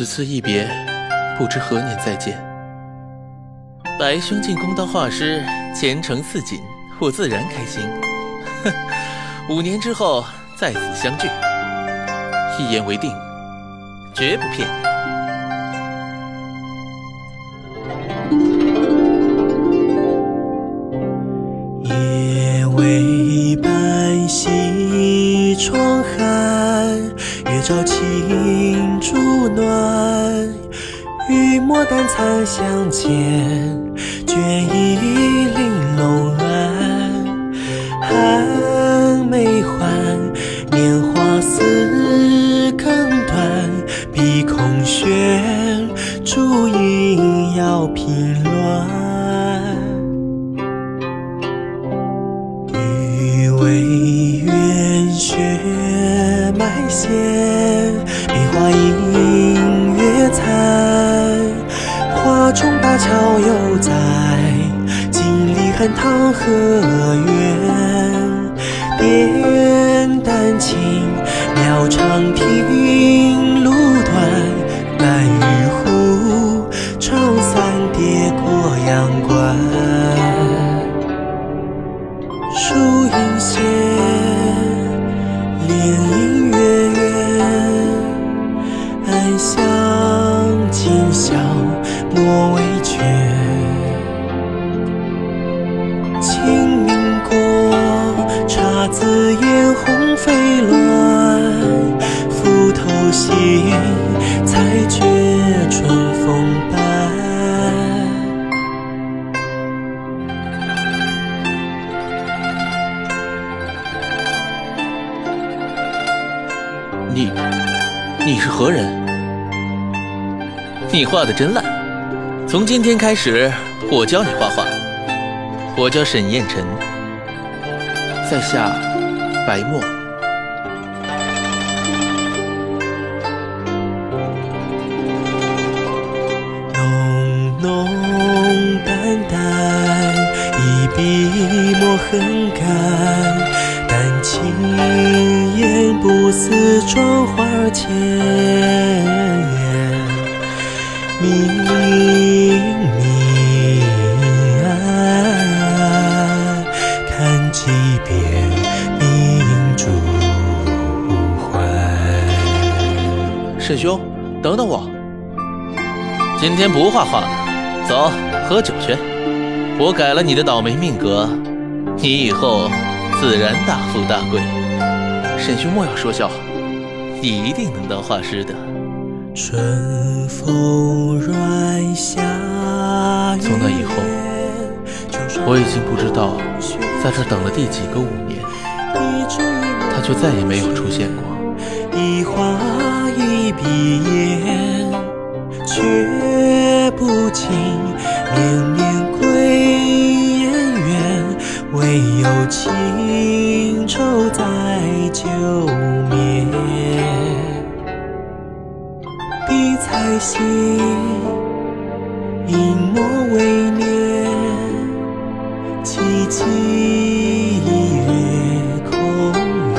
此次一别，不知何年再见。白兄进宫当画师，前程似锦，我自然开心。五年之后在此相聚，一言为定，绝不骗你。夜未半西窗寒，月照轻竹暖。玉墨淡残香间，卷衣玲珑暗。寒梅换，年华似更短。碧空悬，烛影摇鬓乱。欲为圆雪埋线，笔画映月残。画中大桥犹在，锦里寒塘河远。点丹青，描长香今宵莫为倦。清明过，姹紫嫣红飞乱，拂头行，才觉春风伴。你，你是何人？你画的真烂。从今天开始，我教你画画。我叫沈燕晨，在下白墨。浓浓淡淡，一笔墨痕干。丹青烟不似妆花浅，明明暗，看几遍明珠还。沈兄，等等我。今天不画画了，走，喝酒去。我改了你的倒霉命格，你以后自然大富大贵。沈兄莫要说笑，你一定能当画师的。春风软下从那以后我已经不知道在这等了第几个五年，他却再也没有出现过。一花一笔烟，却不禁年年归燕远，唯有情愁在旧眠。笔才行，隐墨为念，凄凄月空圆。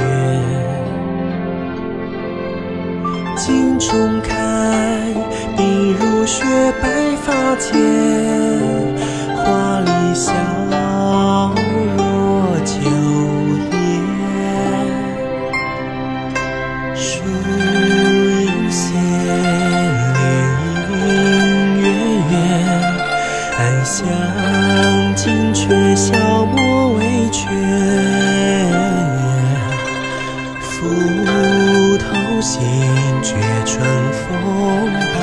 镜中开，鬓如雪，白发间，尽却笑莫为倦。斧头新，觉春风伴，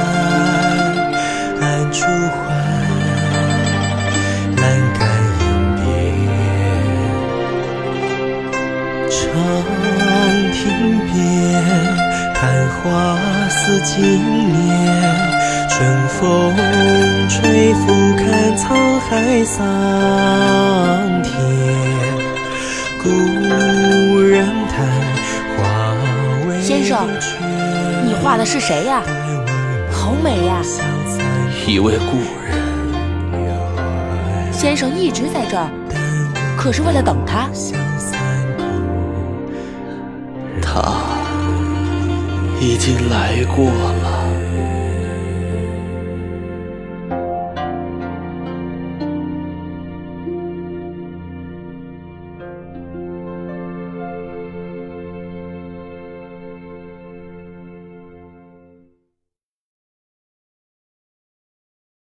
暗处还栏杆影边。长亭边，看花似今年。春风吹拂，看沧海桑田。故人叹花未先生缺你画的是谁呀？好美呀！一位故人，先生一直在这儿，可是为了等他。他已经来过了。